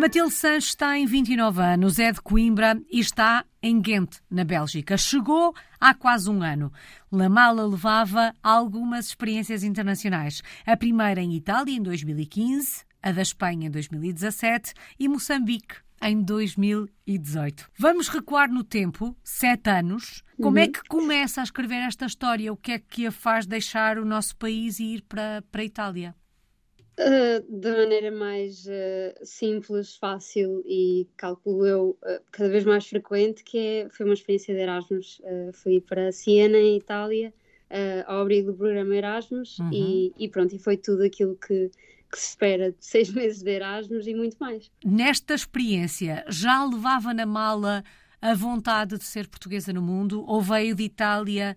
Matilde Sanches tem 29 anos, é de Coimbra e está em Ghent, na Bélgica. Chegou há quase um ano. Lamala levava algumas experiências internacionais. A primeira em Itália, em 2015, a da Espanha, em 2017 e Moçambique, em 2018. Vamos recuar no tempo, sete anos. Como é uhum. é que começa a escrever esta história? O que é que a faz deixar o nosso país e ir para, para a Itália? Uh, da maneira mais uh, simples, fácil e calculo eu uh, cada vez mais frequente, que é, foi uma experiência de Erasmus. fui para Siena, em Itália, ao abrigo do programa Erasmus uhum. e, e, pronto, e foi tudo aquilo que, que se espera de seis meses de Erasmus e muito mais. Nesta experiência, já levava na mala a vontade de ser portuguesa no mundo ou veio de Itália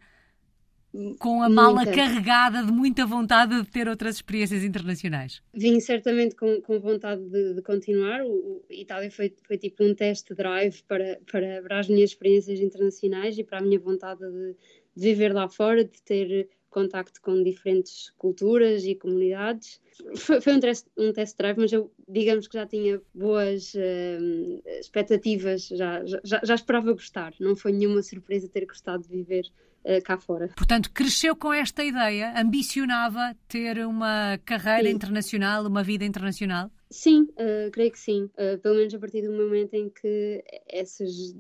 com a mala Nunca. carregada de muita vontade de ter outras experiências internacionais? Vim certamente com, com vontade de, de continuar. O, o, Itália foi, foi tipo um test drive para, para, para as minhas experiências internacionais e para a minha vontade de, de viver lá fora, de ter contacto com diferentes culturas e comunidades. Foi, foi um, test, um test drive, mas eu digamos que já tinha boas uh, expectativas, já, já, já esperava gostar. Não foi nenhuma surpresa ter gostado de viver uh, cá fora. Portanto, cresceu com esta ideia, ambicionava ter uma carreira sim. internacional, uma vida internacional? Sim, uh, creio que sim. Uh, pelo menos a partir do momento em que essas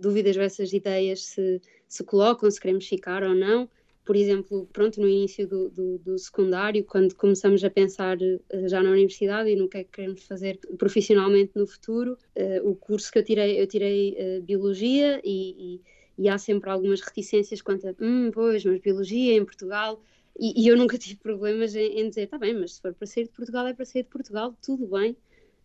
dúvidas ou essas ideias se, se colocam, se queremos ficar ou não. Por exemplo, pronto, no início do, do, do secundário, quando começamos a pensar já na universidade e no que é que queremos fazer profissionalmente no futuro, o curso que eu tirei, eu tirei Biologia e, e e há sempre algumas reticências quanto a, hum, pois, mas biologia em Portugal. E, e eu nunca tive problemas em, em dizer, está bem, mas se for para sair de Portugal, é para sair de Portugal, tudo bem,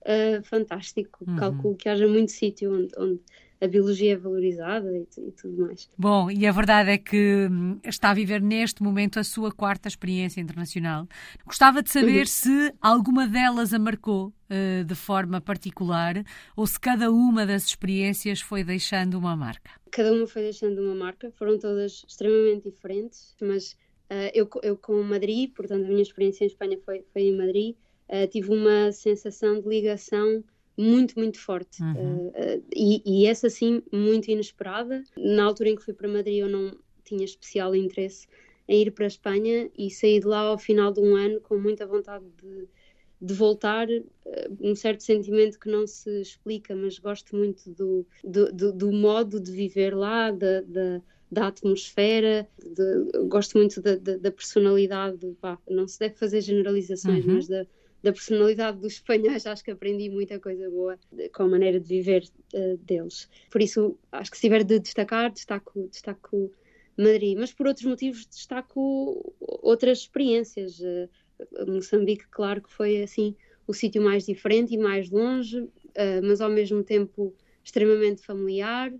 uh, fantástico. Uhum. Calculo que haja muito sítio onde, onde a biologia é valorizada e, e, tudo mais. Bom, e a verdade é que hum, está a viver neste momento a sua quarta experiência internacional. Gostava de saber uhum. se alguma delas a marcou uh, de forma particular ou se cada uma das experiências foi deixando uma marca. Cada uma foi deixando uma marca, foram todas extremamente diferentes, mas uh, eu, eu com Madrid, portanto a minha experiência em Espanha foi, foi em Madrid, uh, tive uma sensação de ligação muito, muito forte. Uhum. Uh, e, e, essa, sim, muito inesperada. Na altura em que fui para Madrid, eu não tinha especial interesse em ir para a Espanha e saí de lá ao final de um ano com muita vontade de, de voltar. Uh, um certo sentimento que não se explica, mas gosto muito do, do, do, do modo de viver lá, da, da da atmosfera, de, gosto muito da, da, da personalidade, pá, não se deve fazer generalizações, uhum. mas da, da personalidade dos espanhóis, acho que aprendi muita coisa boa com a maneira de viver uh, deles. Por isso, acho que se tiver de destacar, destaco, destaco Madrid, mas por outros motivos destaco outras experiências. Uh, Moçambique, claro que foi assim o sítio mais diferente e mais longe, uh, mas ao mesmo tempo extremamente familiar.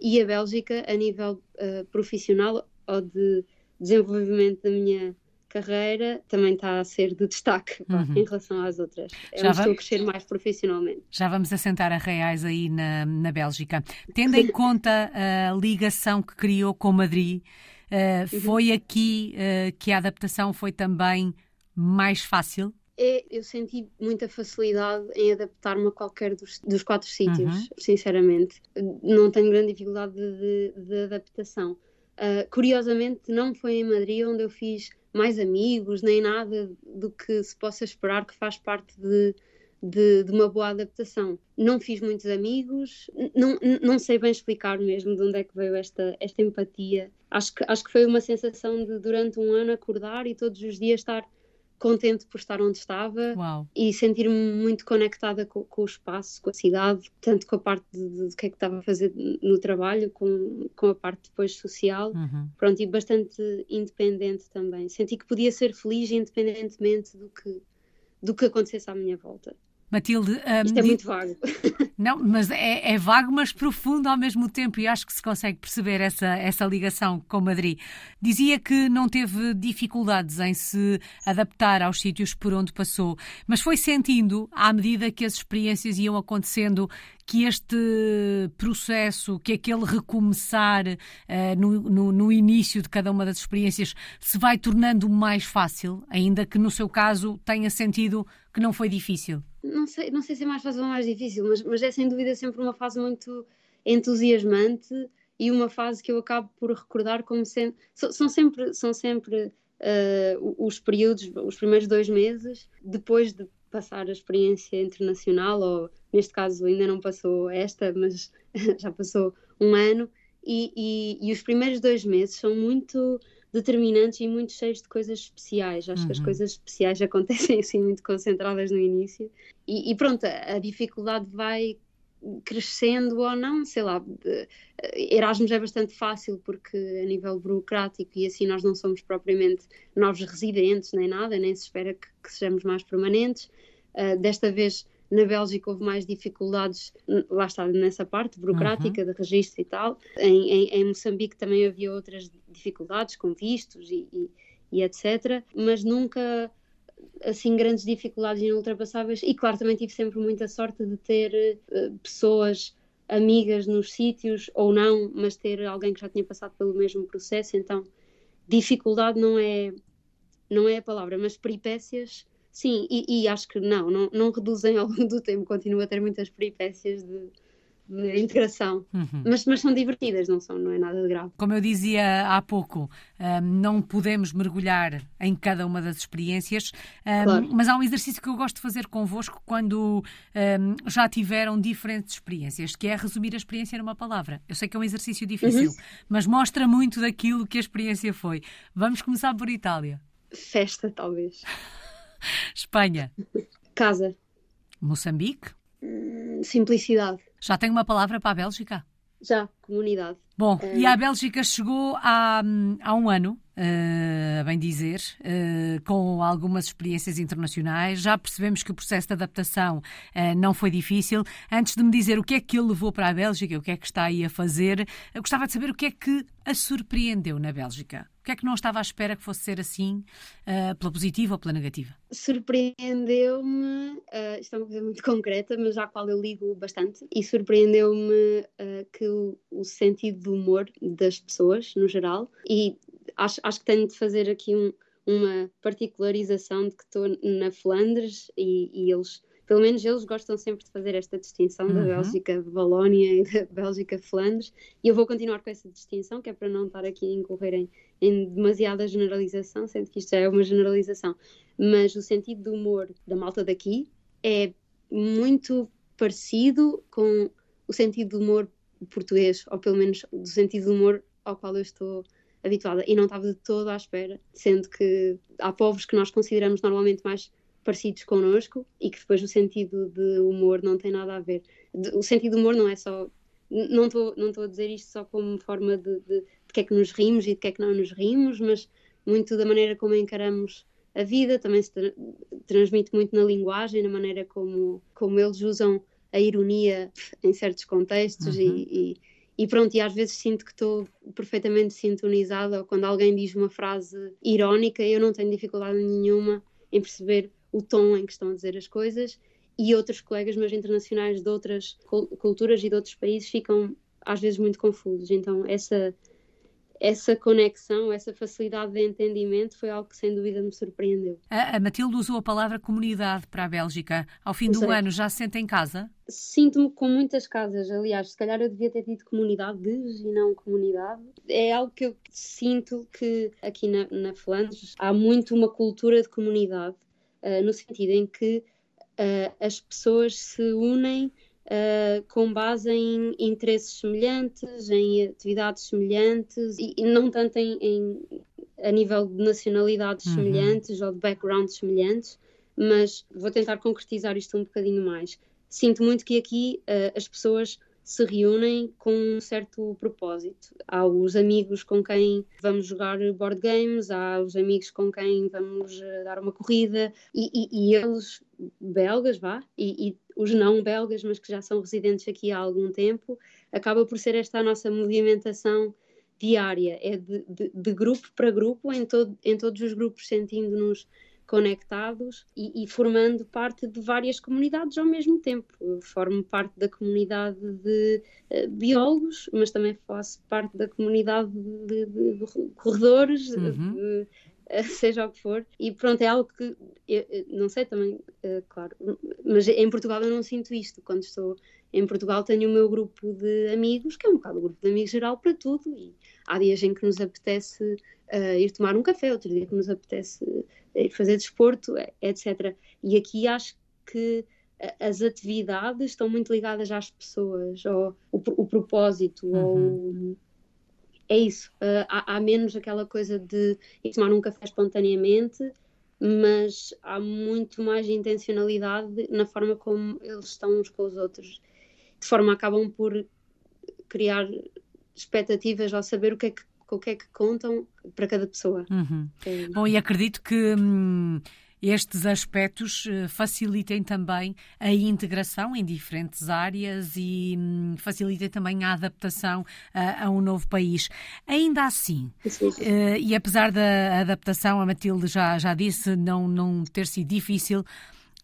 e a Bélgica, a nível profissional ou de desenvolvimento da minha carreira também está a ser de destaque uhum. em relação às outras. Eu Já estou vamos... a crescer mais profissionalmente. Já vamos assentar a reais aí na, na Bélgica. Tendo em conta a ligação que criou com Madrid, uh, foi aqui uh, que a adaptação foi também mais fácil? É, eu senti muita facilidade em adaptar-me a qualquer dos, dos quatro sítios, uhum. sinceramente. Não tenho grande dificuldade de, de, de adaptação. Uh, curiosamente, não foi em Madrid onde eu fiz mais amigos, nem nada do que se possa esperar que faz parte de, de, de, uma boa adaptação. Não fiz muitos amigos, não, não sei bem explicar mesmo de onde é que veio esta, esta empatia. Acho que, acho que foi uma sensação de durante um ano acordar e todos os dias estar contente por estar onde estava Uau. e sentir-me muito conectada com, com, o espaço, com a cidade, tanto com a parte do que é que estava a fazer no trabalho, com, com a parte depois social, uhum. pronto, e bastante independente também. Senti que podia ser feliz independentemente do que, do que acontecesse à minha volta. Matilde. Um, Isto é muito vago. Não, mas é, é, vago, mas profundo ao mesmo tempo, e acho que se consegue perceber essa, essa ligação com Madrid. Dizia que não teve dificuldades em se adaptar aos sítios por onde passou, mas foi sentindo, à medida que as experiências iam acontecendo, que este processo, que aquele recomeçar uh, no, no, no, início de cada uma das experiências se vai tornando mais fácil, ainda que no seu caso tenha sentido que não foi difícil. Não sei, não sei se é mais fácil ou mais difícil, mas, mas é sem dúvida sempre uma fase muito entusiasmante e uma fase que eu acabo por recordar como sendo. São sempre, são sempre uh, os períodos, os primeiros dois meses, depois de passar a experiência internacional, ou neste caso ainda não passou esta, mas já passou um ano, e, e, e, os primeiros dois meses são muito determinantes e muito cheios de coisas especiais. Acho uhum. que as uhum. coisas especiais acontecem assim muito concentradas no início. E, e pronto, a, a, dificuldade vai crescendo ou não, sei lá. Erasmus é bastante fácil porque a nível burocrático e assim nós não somos propriamente novos residentes nem nada, nem se espera que, que sejamos mais permanentes. Uh, desta vez na Bélgica houve mais dificuldades, lá está, nessa parte burocrática, uhum. de registro e tal. Em, em, em, Moçambique também havia outras dificuldades, com vistos e, e, e etc. Mas nunca assim grandes dificuldades inultrapassáveis e claro também tive sempre muita sorte de ter uh, pessoas amigas nos sítios ou não mas ter alguém que já tinha passado pelo mesmo processo então dificuldade não é não é a palavra mas peripécias sim e, e acho que não, não não reduzem ao longo do tempo continuo a ter muitas peripécias de de integração, uhum. mas, mas são divertidas, não são, não é nada de grave. Como eu dizia há pouco, um, não podemos mergulhar em cada uma das experiências, um, claro. mas há um exercício que eu gosto de fazer convosco quando um, já tiveram diferentes experiências, que é resumir a experiência numa palavra. Eu sei que é um exercício difícil, uhum. mas mostra muito daquilo que a experiência foi. Vamos começar por Itália. Festa, talvez. Espanha. Casa. Moçambique. Hum, simplicidade. Já tem uma palavra para a Bélgica? Já, comunidade. Bom, é... e a Bélgica chegou há, há um ano, uh, bem dizer, uh, com algumas experiências internacionais. Já percebemos que o processo de adaptação uh, não foi difícil. Antes de me dizer o que é que ele levou para a Bélgica, o que é que está aí a fazer, eu gostava de saber o que é que a surpreendeu na Bélgica que é que não estava à espera que fosse ser assim, uh, pela positiva ou pela negativa? Surpreendeu-me, uh, isto é uma coisa muito concreta, mas à qual eu ligo bastante, e surpreendeu-me uh, que o, o, sentido do humor das pessoas, no geral, e acho, acho que tenho de fazer aqui um, uma particularização de que estou na Flandres e, e eles pelo menos eles gostam sempre de fazer esta distinção uhum. da Bélgica Valónia e da Bélgica Flandres, e eu vou continuar com essa distinção, que é para não estar aqui a incorrer em, em demasiada generalização, sendo que isto já é uma generalização, mas o sentido do humor da malta daqui é muito parecido com o sentido do humor português, ou pelo menos do sentido do humor ao qual eu estou habituada, e não estava de todo à espera, sendo que há povos que nós consideramos normalmente mais parecidos connosco e que depois o sentido de humor não tem nada a ver. O sentido de humor não é só. Não estou não a dizer isto só como forma de, de, de que é que nos rimos e de que é que não nos rimos, mas muito da maneira como encaramos a vida, também se tra transmite muito na linguagem, na maneira como, como eles usam a ironia em certos contextos uhum. e, e, e, pronto, e às vezes sinto que estou perfeitamente sintonizada ou quando alguém diz uma frase irónica, eu não tenho dificuldade nenhuma em perceber o tom em que estão a dizer as coisas e outros colegas meus internacionais de outras culturas e de outros países ficam às vezes muito confusos. Então essa essa conexão, essa facilidade de entendimento foi algo que sem dúvida me surpreendeu. A, Matilde usou a palavra comunidade para a Bélgica. Ao fim do ano já se sente em casa? Sinto-me com muitas casas. Aliás, se calhar eu devia ter dito comunidades e não comunidade. É algo que eu sinto que aqui na, na Flandres há muito uma cultura de comunidade uh, no sentido em que uh, as pessoas se unem uh, com base em interesses semelhantes, em atividades semelhantes e, e não tanto em, em, a nível de nacionalidades uhum. semelhantes ou de backgrounds semelhantes, mas vou tentar concretizar isto um bocadinho mais. Sinto muito que aqui as pessoas se reúnem com um certo propósito. Há os amigos com quem vamos jogar board games, há os amigos com quem vamos eh, dar uma corrida, e, e, e eles, belgas, vá, e, e, os não belgas, mas que já são residentes aqui há algum tempo, acaba por ser esta a nossa movimentação diária, é de, de, de grupo para grupo, em, todo, em todos os grupos sentindo-nos conectados e, e, formando parte de várias comunidades ao mesmo tempo. Eu formo parte da comunidade de uh, biólogos, mas também faço parte da comunidade de, de, de corredores, uhum. de, seja o que for. E pronto, é algo que, eu, não sei também, claro, mas em Portugal eu não sinto isto. Quando estou em Portugal tenho o meu grupo de amigos, que é um bocado o grupo de amigos geral para tudo. E há dias em que nos apetece uh, ir tomar um café, outro dia que nos apetece ir fazer desporto, etc. E aqui acho que as atividades estão muito ligadas às pessoas, ou o, o propósito, uhum. ou é isso. Uh, há, há, menos aquela coisa de ir tomar um café espontaneamente, mas há muito mais intencionalidade na forma como eles estão uns com os outros. De forma acabam por criar expectativas ao saber o que é que, o que, é que contam para cada pessoa. Uhum. É. Bom, e acredito que. Hum estes aspectos eh, facilitem também a integração em diferentes áreas e hum, facilitem também a adaptação a, a um novo país. Ainda assim, uh, e apesar da adaptação, a Matilde já, já disse, não, não ter sido difícil,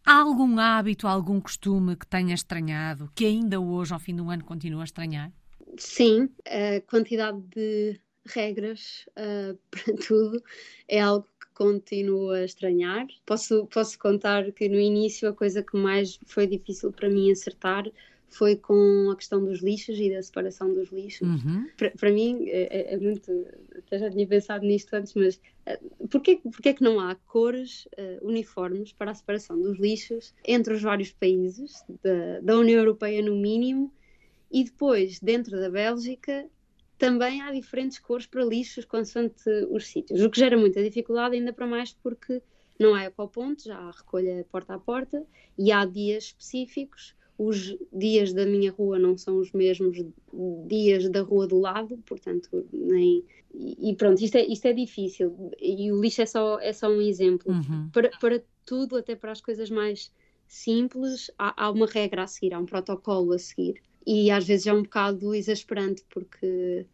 há algum hábito, algum costume que tenha estranhado, que ainda hoje, ao fim do ano, continua a estranhar? Sim, a quantidade de regras uh, para tudo é algo continuo a estranhar. Posso, posso contar que no início a coisa que mais foi difícil para mim acertar foi com a questão dos lixos e da separação dos lixos. Uhum. Para, mim é, é, é, muito. Até já tinha pensado nisto antes, mas uh, porquê, porquê que não há cores uh, uniformes para a separação dos lixos entre os vários países da, da União Europeia, no mínimo, e depois, dentro da Bélgica, também há diferentes cores para lixos consoante os sítios, o que gera muita dificuldade, ainda para mais porque não há ecopontos, já há recolha porta a porta e há dias específicos. Os dias da minha rua não são os mesmos dias da rua do lado, portanto, nem. E pronto, isto é, isto é difícil. E o lixo é só, é só um exemplo. Uhum. Para, para tudo, até para as coisas mais simples, há, há uma regra a seguir, há um protocolo a seguir e às vezes é um bocado exasperante porque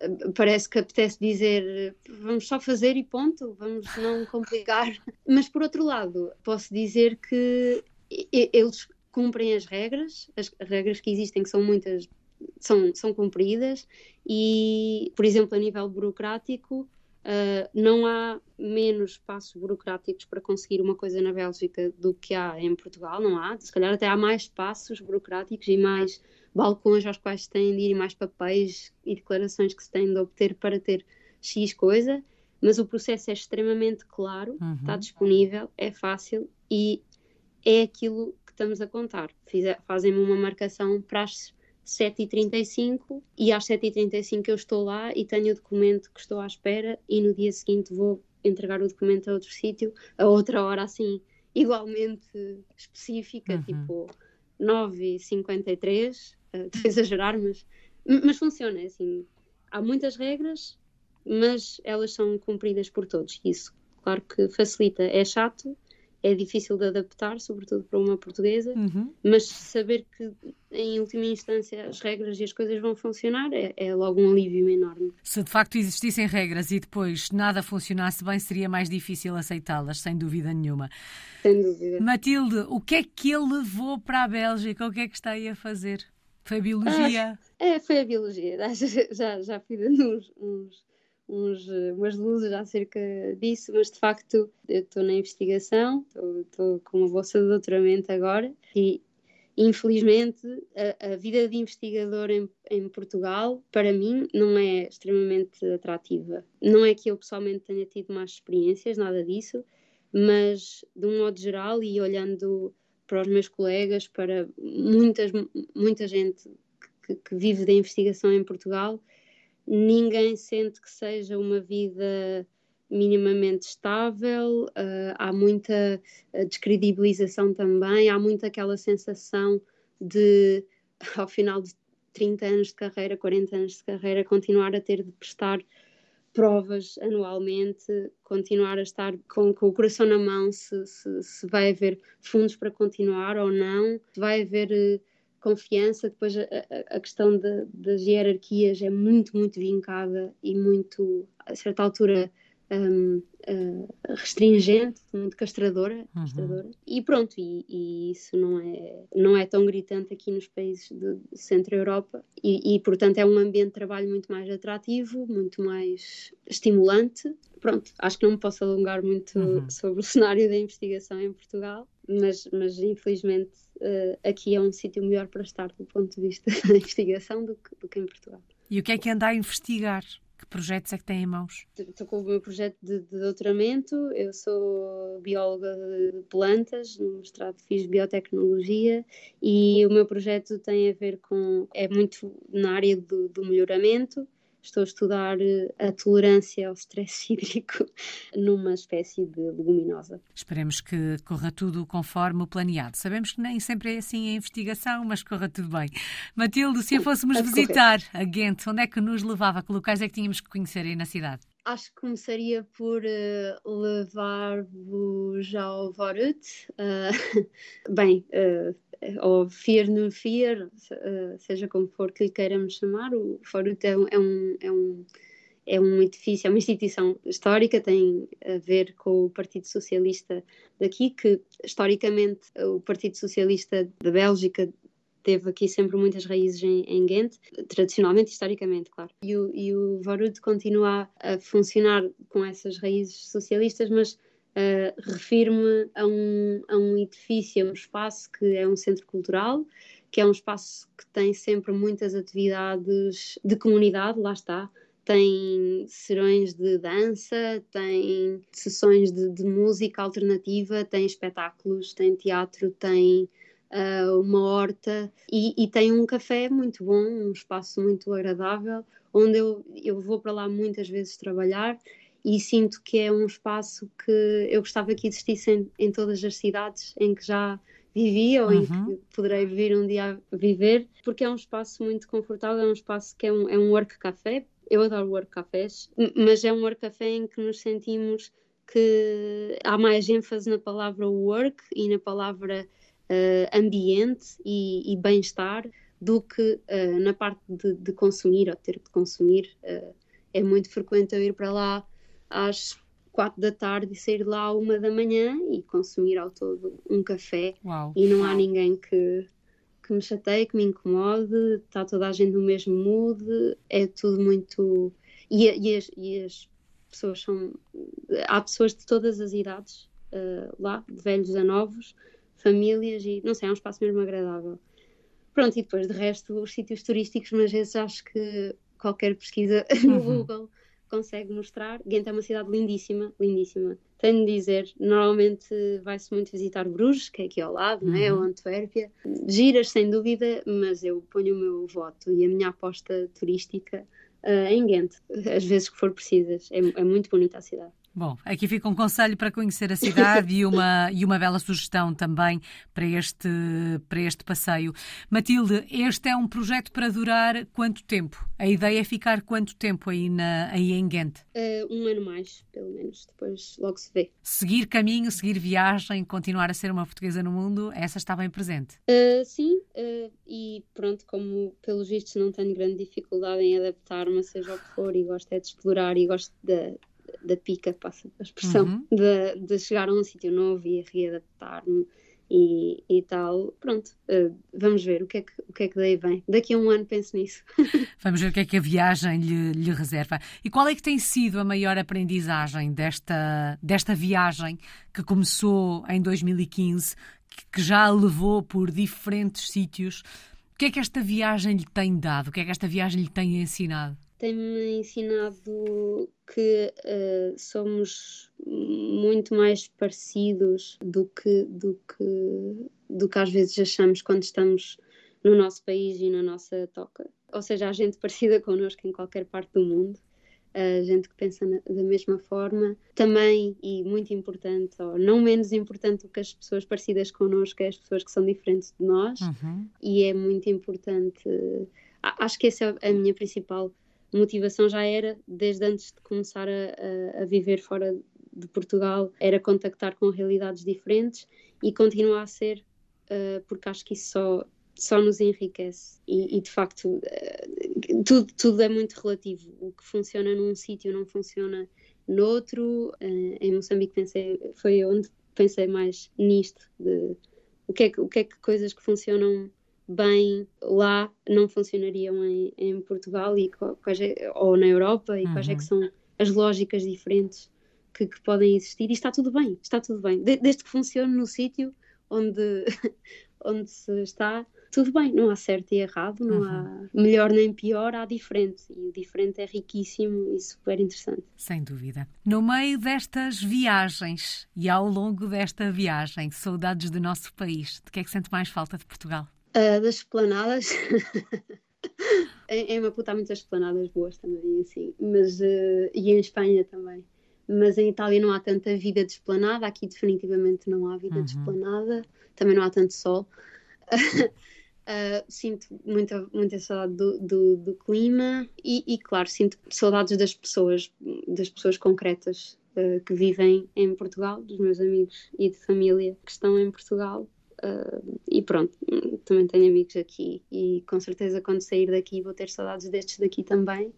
eh, parece que apetece dizer vamos só fazer e ponto, vamos não complicar. Mas por outro lado, posso dizer que eles cumprem as regras, as regras que existem, que são muitas, são, são cumpridas, e, por exemplo, a nível burocrático, Uh, não há menos passos burocráticos para conseguir uma coisa na Bélgica do que há em Portugal, não há. Se calhar até há mais passos burocráticos e mais balcões aos quais se têm de ir, mais papéis e declarações que se têm de obter para ter X coisa, mas o processo é extremamente claro, uhum. está disponível, é fácil e é aquilo que estamos a contar. Fazem-me uma marcação para as 7h35 e às 7h35 eu estou lá e tenho o documento que estou à espera e no dia seguinte vou entregar o documento a outro sítio, a outra hora assim, igualmente específica, uhum. tipo 9h53, estou a exagerar, mas, mas funciona, é assim, há muitas regras, mas elas são cumpridas por todos, isso claro que facilita, é chato, é difícil de adaptar, sobretudo para uma portuguesa, uhum. mas saber que em última instância as regras e as coisas vão funcionar é, é, logo um alívio enorme. Se de facto existissem regras e depois nada funcionasse bem, seria mais difícil aceitá-las, sem dúvida nenhuma. Sem dúvida. Matilde, o que é que ele levou para a Bélgica? O que é que está aí a fazer? Foi a biologia? Ah, é, foi a biologia. Já, já, dando uns, uns, uns, umas luzes acerca disso, mas de facto eu estou na investigação, estou com uma bolsa de doutoramento agora e infelizmente a, a vida de investigador em, em, Portugal para mim não é extremamente atrativa. Não é que eu pessoalmente tenha tido más experiências, nada disso, mas de um modo geral e olhando para os meus colegas, para muitas, muita gente que, que vive da investigação em Portugal, ninguém sente que seja uma vida minimamente estável, uh, há muita ah, descredibilização também, há muito aquela sensação de, ao final de 30 anos de carreira, 40 anos de carreira, continuar a ter de prestar provas anualmente, continuar a estar com, com o coração na mão se, se, se, vai haver fundos para continuar ou não, se vai haver uh, confiança. Depois a, a, a questão de, das hierarquias é muito, muito vincada e muito, a certa altura, um, uh, restringente, muito castradora, uhum. castradora. e pronto, e, e, isso não é, não é tão gritante aqui nos países de, Centro-Europa e, e, portanto é um ambiente de trabalho muito mais atrativo, muito mais estimulante. Pronto, acho que não me posso alongar muito uhum. sobre o cenário da investigação em Portugal, mas, mas infelizmente uh, aqui é um sítio melhor para estar do ponto de vista da investigação do que, do que em Portugal. E o que é que anda a investigar? Que projetos é que tem em mãos? Estou com o meu projeto de, de doutoramento. Eu sou bióloga de plantas, no mestrado fiz biotecnologia e o meu projeto tem a ver com. é muito na área do, do melhoramento estou a estudar eh, a tolerância ao stress hídrico numa espécie de leguminosa. Esperemos que corra tudo conforme o planeado. Sabemos que nem sempre é assim a investigação, mas corra tudo bem. Matilde, se a fôssemos visitar a Ghent, onde é que nos levava? Que locais é que tínhamos que conhecer aí na cidade? Acho que começaria por uh, levar-vos ao Vorut. Uh, bem, uh, ou Fear no Fear, seja como for que lhe queiramos chamar, o Vorut é um, é um, é um edifício, é uma instituição histórica, tem a ver com o Partido Socialista daqui, que historicamente o Partido Socialista da Bélgica teve aqui sempre muitas raízes em, em Ghent, tradicionalmente, historicamente, claro. E o, e o continua a funcionar com essas raízes socialistas, mas uh, refiro-me a um, a um edifício, a um espaço que é um centro cultural, que é um espaço que tem sempre muitas atividades de comunidade, lá está, tem serões de dança, tem sessões de, de, música alternativa, tem espetáculos, tem teatro, tem uh, uma horta e, e, tem um café muito bom, um espaço muito agradável, onde eu, eu vou para lá muitas vezes trabalhar e sinto que é um espaço que eu gostava que existisse em, em todas as cidades em que já vivi ou uhum. em que poderei vir um dia a viver, porque é um espaço muito confortável, é um espaço que é um, é um work café. Eu adoro work cafés, mas é um work café em que nos sentimos que há mais ênfase na palavra work e na palavra uh, ambiente e, e bem-estar do que uh, na parte de, de, consumir ou ter de consumir. Uh, é muito frequente eu ir para lá às quatro da tarde e sair lá à uma da manhã e consumir ao todo um café Uau. e não há ninguém que, que me chateie, que me incomode, está toda a gente no mesmo mood, é tudo muito. E, e, as, e as, pessoas são. Há pessoas de todas as idades uh, lá, de velhos a novos, famílias e não sei, é um espaço mesmo agradável. Pronto, e depois de resto, os sítios turísticos, mas vezes acho que qualquer pesquisa no uhum. Google consegue mostrar. Ghent é uma cidade lindíssima, lindíssima. Tenho de dizer, normalmente vai-se muito visitar Bruges, que é aqui ao lado, uhum. não é? Ou Antuérpia. Giras, sem dúvida, mas eu ponho o meu voto e a minha aposta turística uh, em Ghent, às vezes que for precisas. É, é muito bonita a cidade. Bom, aqui fica um conselho para conhecer a cidade e, uma, e uma bela sugestão também para este, para este passeio. Matilde, este é um projeto para durar quanto tempo? A ideia é ficar quanto tempo aí, na, aí em Ghent? Uh, um ano mais, pelo menos, depois logo se vê. Seguir caminho, seguir viagem, continuar a ser uma portuguesa no mundo, essa está bem presente? Uh, sim, uh, e pronto, como pelos vistos não tenho grande dificuldade em adaptar-me, seja o que for, e gosto é de explorar e gosto de da pica, passa a expressão, uhum. de, de, chegar a um sítio novo e readaptar-me e, e tal. Pronto, uh, vamos ver o que, é que, o que é que daí vem. Daqui a um ano penso nisso. vamos ver o que é que a viagem lhe, lhe reserva. E qual é que tem sido a maior aprendizagem desta, desta viagem que começou em 2015, que, que já a levou por diferentes sítios? O que é que esta viagem lhe tem dado? O que é que esta viagem lhe tem ensinado? Tem-me ensinado que uh, somos muito mais parecidos do que, do, que, do que às vezes achamos quando estamos no nosso país e na nossa toca. Ou seja, há gente parecida connosco em qualquer parte do mundo, a gente que pensa na, da mesma forma. Também, e muito importante, ou não menos importante do que as pessoas parecidas connosco, é as pessoas que são diferentes de nós. Uhum. E é muito importante. Acho que essa é a minha principal motivação já era, desde antes de começar a, a, viver fora de Portugal, era contactar com realidades diferentes e continua a ser, uh, porque acho que isso só, só nos enriquece. E, e de facto, uh, tudo, tudo é muito relativo. O que funciona num sítio não funciona noutro. Uh, em Moçambique pensei, foi onde pensei mais nisto, de o que é que, o que, é que coisas que funcionam bem lá não funcionariam em, em Portugal e quais é, ou na Europa e uhum. quais é que uhum. são as lógicas diferentes que, que, podem existir e está tudo bem, está tudo bem, de, desde que funcione no sítio onde, onde se está, tudo bem, não há certo e errado, não uhum. há melhor nem pior, há diferente e o diferente é riquíssimo e super interessante. Sem dúvida. No meio destas viagens e ao longo desta viagem, saudades do nosso país, de que é que sente mais falta de Portugal? Uh, das esplanadas. em, em Maputo há muitas esplanadas boas também, assim, mas, uh, e em Espanha também. Mas em Itália não há tanta vida de esplanada, aqui definitivamente não há vida uhum. de esplanada, também não há tanto sol. Uh, sinto muita, muita saudade do, do, do clima e, e, claro, sinto saudades das pessoas, das pessoas concretas uh, que vivem em Portugal, dos meus amigos e de família que estão em Portugal Uh, e pronto, também tenho amigos aqui e com certeza quando sair daqui vou ter saudades destes daqui também,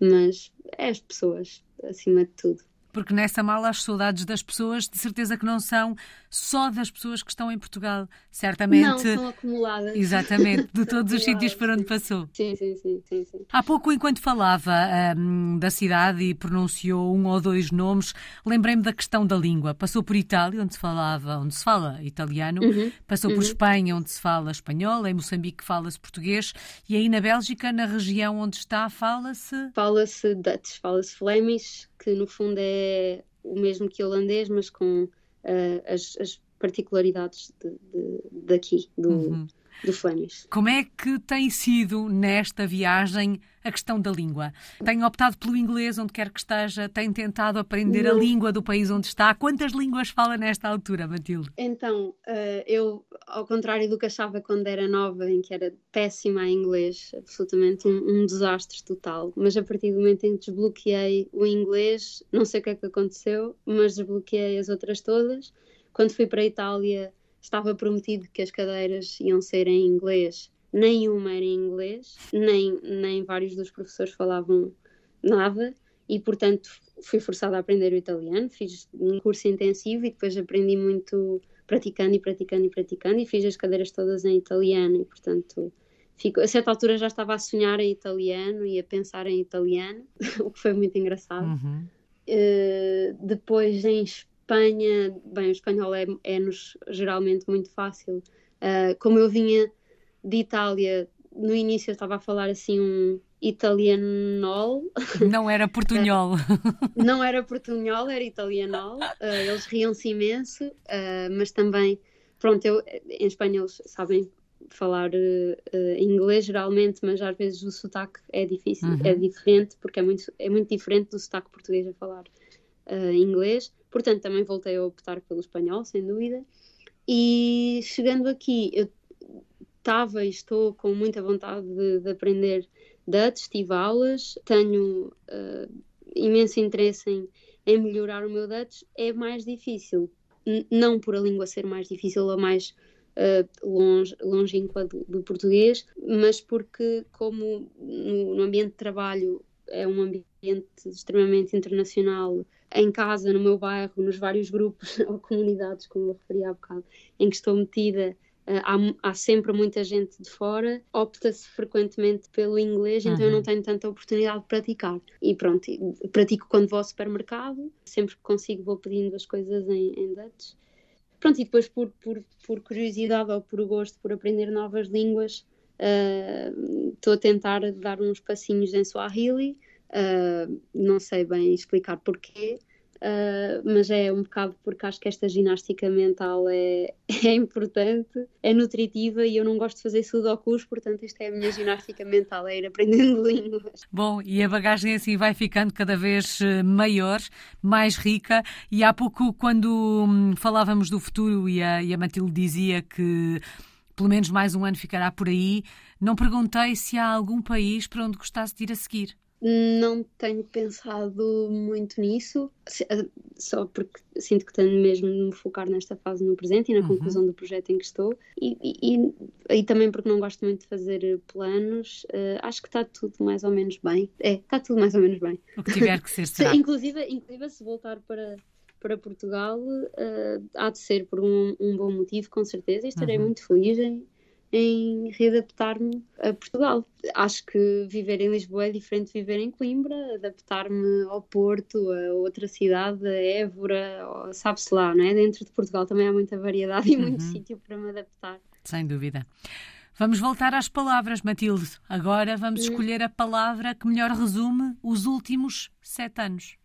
mas é as pessoas acima de tudo porque nessa mala as saudades das pessoas, de certeza que não são só das pessoas que estão em Portugal, certamente. Não, são acumuladas. Exatamente, de todos os sítios por onde passou. Sim, sim, sim. sim, sim. Há pouco, enquanto falava um, da cidade e pronunciou um ou dois nomes, lembrei-me da questão da língua. Passou por Itália, onde se falava, onde se fala italiano, uhum, passou uhum. por Espanha, onde se fala espanhol, em Moçambique fala-se português, e aí na Bélgica, na região onde está, fala-se. Fala-se Dutch, fala-se Flemish, que no fundo é o mesmo que holandês, mas com uh, as, as, particularidades de, de, daqui, do, uhum. Do Flemish. Como é que tem sido nesta viagem a questão da língua? Tem optado pelo inglês onde quer que esteja? Tem tentado aprender Não. a língua do país onde está? Quantas línguas fala nesta altura, Matilde? Então, uh, eu, ao contrário do que achava quando era nova, em que era péssima em inglês, absolutamente um, um desastre total, mas a partir do momento em que desbloqueei o inglês, não sei o que é que aconteceu, mas desbloqueei as outras todas. Quando fui para a Itália, estava prometido que as cadeiras iam ser em inglês nenhuma era em inglês, nem, nem vários dos professores falavam nada e, portanto, fui forçada a aprender o italiano. Fiz um curso intensivo e depois aprendi muito praticando e praticando e praticando e fiz as cadeiras todas em italiano e, portanto, fico, a certa altura já estava a sonhar em italiano e a pensar em italiano, o que foi muito engraçado. Uhum. Uh, depois em Espanha, bem, o espanhol é-nos é geralmente muito fácil. Uh, como eu vinha de Itália, no início eu estava a falar assim um italianol. Não era portunhol. não era portunhol, era italianol. Uh, eles riam-se imenso, uh, mas também, pronto, eu, em Espanha eles sabem falar inglês geralmente, mas às vezes o sotaque é difícil, uhum. é diferente, porque é muito, é muito diferente do sotaque português a falar inglês. Portanto, também voltei a optar pelo espanhol, sem dúvida. E chegando aqui, eu estava e estou com muita vontade de, de aprender Dutch, tive aulas, tenho uh, imenso interesse em, em melhorar o meu Dutch, é mais difícil, N não por a língua ser mais difícil ou mais uh, longe, longínqua do, do, português, mas porque como no, no ambiente de trabalho é um ambiente extremamente internacional, em casa, no meu bairro, nos vários grupos ou comunidades, como eu referi há bocado, em que estou metida, Uh, há, há, sempre muita gente de fora, opta-se frequentemente pelo inglês, então uhum. eu não uhum. tenho tanta oportunidade de praticar. E pronto, pratico quando vou ao supermercado, sempre que consigo vou pedindo as coisas em, em Dutch. Pronto, e depois por, por, por curiosidade ou por gosto por aprender novas línguas, ah, estou uh, a tentar dar uns passinhos em Swahili, uh, não sei bem explicar porquê, Uh, mas é um bocado porque acho que esta ginástica mental é, é importante, é nutritiva e eu não gosto de fazer sudokus, portanto isto é a minha ginástica mental, é ir aprendendo línguas. Bom, e a bagagem assim vai ficando cada vez eh, maior, mais rica e há pouco quando hum, falávamos do futuro e a, e a Matilde dizia que pelo menos mais um ano ficará por aí, não perguntei se há algum país para onde gostasse de ir a seguir. Não tenho pensado muito nisso, eh, só porque sinto que tenho mesmo de me focar nesta fase no presente e na uhum. conclusão do projeto em que estou, e, e, e, também porque não gosto muito de fazer planos, uh, acho que está tudo mais ou menos bem. É, está tudo mais ou menos bem. O que tiver que ser, será. inclusive, inclusive, se voltar para, para Portugal, uh, há de ser por um, um, bom motivo, com certeza, e estarei uhum. muito feliz em, em readaptar-me a Portugal. Acho que viver em Lisboa é diferente de viver em Coimbra, adaptar-me ao Porto, a outra cidade, a Évora, sabe-se lá, não é? Dentro de Portugal também há muita variedade e muito uhum. sítio para me adaptar. Sem dúvida. Vamos voltar às palavras, Matilde. Agora vamos uhum. escolher a palavra que melhor resume os últimos sete anos.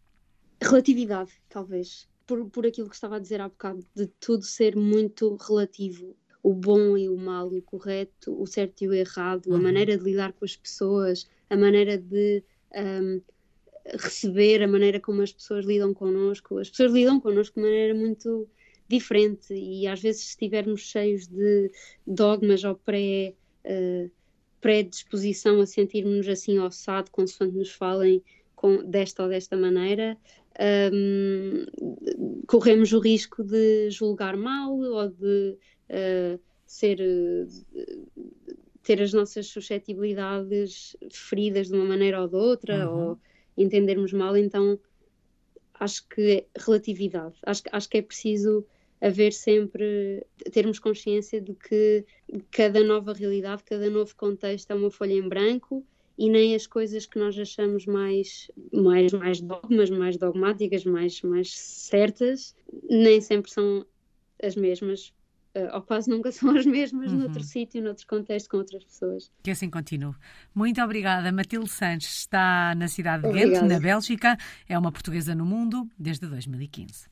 Relatividade, talvez. Por, por aquilo que estava a dizer há bocado, de tudo ser muito relativo o bom e o mal, o correto, o certo e o errado, uhum. a maneira de lidar com as pessoas, a maneira de um, receber, a maneira como as pessoas lidam connosco. As pessoas lidam connosco de maneira muito diferente e às vezes se estivermos cheios de dogmas ou pré, uh, predisposição a sentirmos assim ossado, consoante nos falem com, desta ou desta maneira, um, corremos o risco de julgar mal ou de uh, ser uh, ter as nossas suscetibilidades feridas de uma maneira ou de outra uhum. ou entendermos mal então acho que é relatividade acho, acho que é preciso haver sempre termos consciência de que cada nova realidade cada novo contexto é uma folha em branco e nem as coisas que nós achamos mais mais mais dogmas mais dogmáticas mais mais certas nem sempre são as mesmas ou quase nunca são as mesmas uhum. noutro sítio, noutro contexto, com outras pessoas. Que assim continue. Muito obrigada. Matilde Sanches está na cidade de Ghent, na Bélgica. É uma portuguesa no mundo desde 2015.